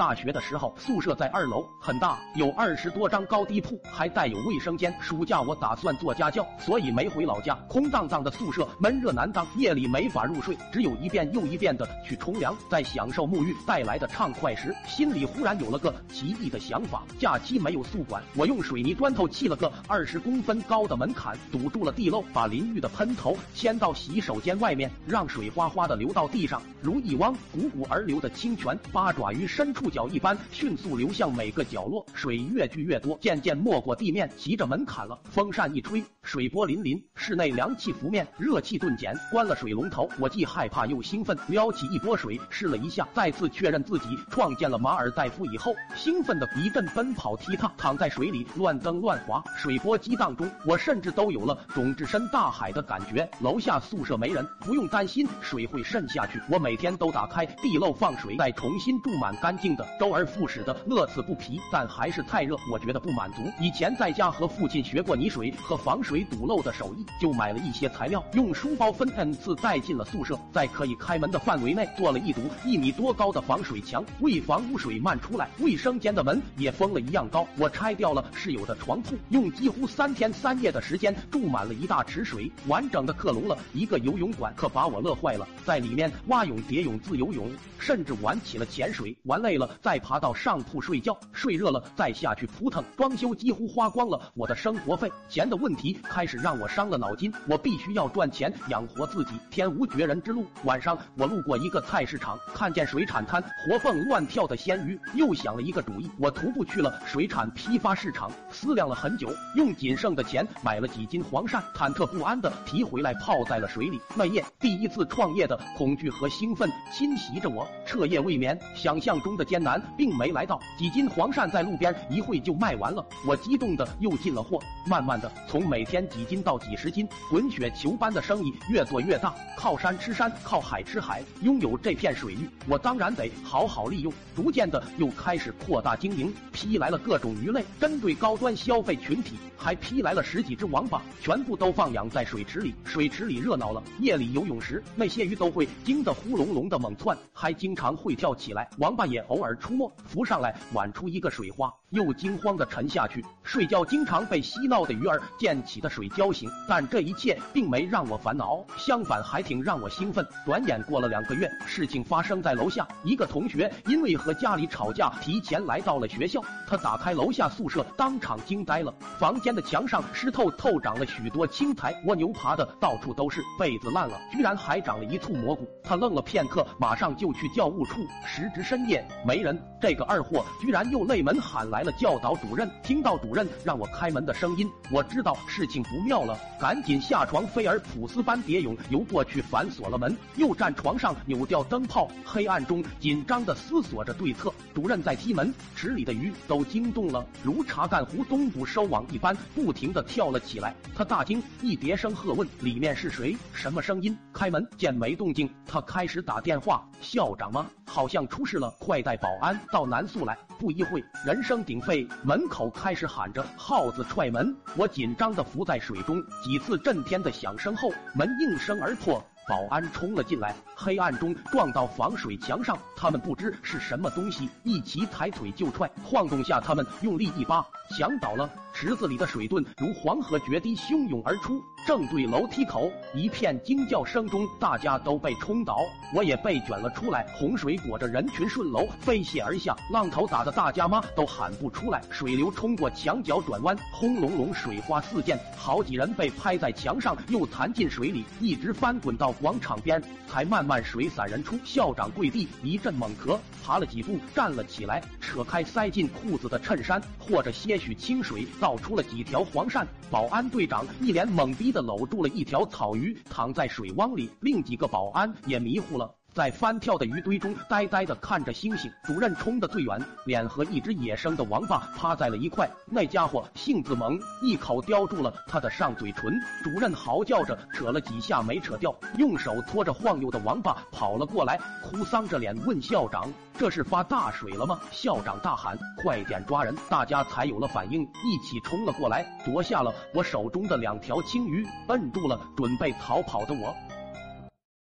大学的时候，宿舍在二楼，很大，有二十多张高低铺，还带有卫生间。暑假我打算做家教，所以没回老家。空荡荡的宿舍，闷热难当，夜里没法入睡，只有一遍又一遍的去冲凉。在享受沐浴带来的畅快时，心里忽然有了个奇异的想法：假期没有宿管，我用水泥砖头砌了个二十公分高的门槛，堵住了地漏，把淋浴的喷头牵到洗手间外面，让水哗哗的流到地上，如一汪汩汩而流的清泉，八爪鱼伸脚一般，迅速流向每个角落。水越聚越多，渐渐没过地面，骑着门槛了。风扇一吹，水波粼粼，室内凉气拂面，热气顿减。关了水龙头，我既害怕又兴奋，撩起一波水试了一下，再次确认自己创建了马尔代夫以后，兴奋的一阵奔跑踢踏，躺在水里乱蹬乱滑，水波激荡中，我甚至都有了种置身大海的感觉。楼下宿舍没人，不用担心水会渗下去。我每天都打开地漏放水，再重新注满干净的，周而复始的乐此不疲。但还是太热，我觉得不满足。以前在家和父亲学过泥水和防水堵漏的手艺，就买了一些材料，用书包分 n 次带进了宿舍，在可以开门的范围内做了一堵一米多高的防水墙，为防污水漫出来。卫生间的门也封了一样高。我拆掉了室友的床铺，用几乎三天三夜的时间注满了一大池水，完整的克隆了一个游泳馆，可把我乐坏了。在里面蛙泳、蝶泳、自由泳，甚至玩起了潜水。玩累了再爬到上铺睡觉，睡热了再下去扑腾。装修几乎花光了我的生活费，钱的问题开始让我伤了脑筋。我必须要赚钱养活自己，天无绝人之路。晚上我路过一个菜市场，看见水产摊活蹦乱跳的鲜鱼，又想了一个主意。我徒步去了水产批发市场，思量了很久，用仅剩的钱买了几斤黄鳝，忐忑不安的提回来泡在了水里。那夜第一次创业的恐惧和兴奋侵袭着我，彻夜未眠。想象中的艰难并没来到，几斤黄鳝在路边一会就卖完了，我激动的又进了货。慢慢的，从每天几斤到几十斤，滚雪球般的生意越做越大。靠山吃山，靠海吃海，拥有这片水域，我当然得好好利用。逐渐的又开始扩大经营，批来了各种鱼类，针对高端消费群体，还批来了十几只王八，全部都放养在水池里。水池里热闹了，夜里游泳时，那些鱼都会惊得呼隆隆的猛窜，还经常会跳起来。王八也偶尔出没，浮上来挽出一个水花，又惊慌的沉下去。睡觉经常被嬉闹的鱼儿溅起的水浇醒，但这一切并没让我烦恼，相反还挺让我兴奋。转眼过了两个月，事情发生在楼下，一个同学因为和家里吵架，提前来到了学校。他打开楼下宿舍，当场惊呆了，房间的墙上湿透透长了许多青苔，蜗牛爬的到处都是，被子烂了，居然还长了一簇蘑菇。他愣了片刻，马上就去教务处。时值深夜，没人，这个二货居然又内门喊来了教导主任。听到主任让我开门的声音，我知道事情不妙了，赶紧下床，菲尔普斯般蝶泳游过去，反锁了门，又站床上扭掉灯泡，黑暗中紧张的思索着对策。主任在踢门，池里的鱼都惊动了，如查干湖东部收网一般，不停的跳了起来。他大惊，一叠声喝问：“里面是谁？什么声音？”开门见没动静，他开始打电话：“校长吗？好像出事了，快带保安到南宿来。”不一会，人声鼎沸，门口开始喊着“耗子踹门”。我紧张的浮在水中，几次震天的响声后，门应声而破。保安冲了进来，黑暗中撞到防水墙上，他们不知是什么东西，一齐抬腿就踹，晃动下他们用力一扒，墙倒了，池子里的水遁如黄河决堤汹涌而出，正对楼梯口，一片惊叫声中，大家都被冲倒，我也被卷了出来，洪水裹着人群顺楼飞泻而下，浪头打得大家妈都喊不出来，水流冲过墙角转弯，轰隆隆水花四溅，好几人被拍在墙上，又弹进水里，一直翻滚到。广场边才慢慢水散人出，校长跪地一阵猛咳，爬了几步站了起来，扯开塞进裤子的衬衫，和着些许清水倒出了几条黄鳝。保安队长一脸懵逼的搂住了一条草鱼，躺在水汪里，另几个保安也迷糊了。在翻跳的鱼堆中，呆呆的看着星星。主任冲的最远，脸和一只野生的王八趴在了一块。那家伙性子猛，一口叼住了他的上嘴唇。主任嚎叫着扯了几下没扯掉，用手托着晃悠的王八跑了过来，哭丧着脸问校长：“这是发大水了吗？”校长大喊：“快点抓人！”大家才有了反应，一起冲了过来，夺下了我手中的两条青鱼，摁住了准备逃跑的我。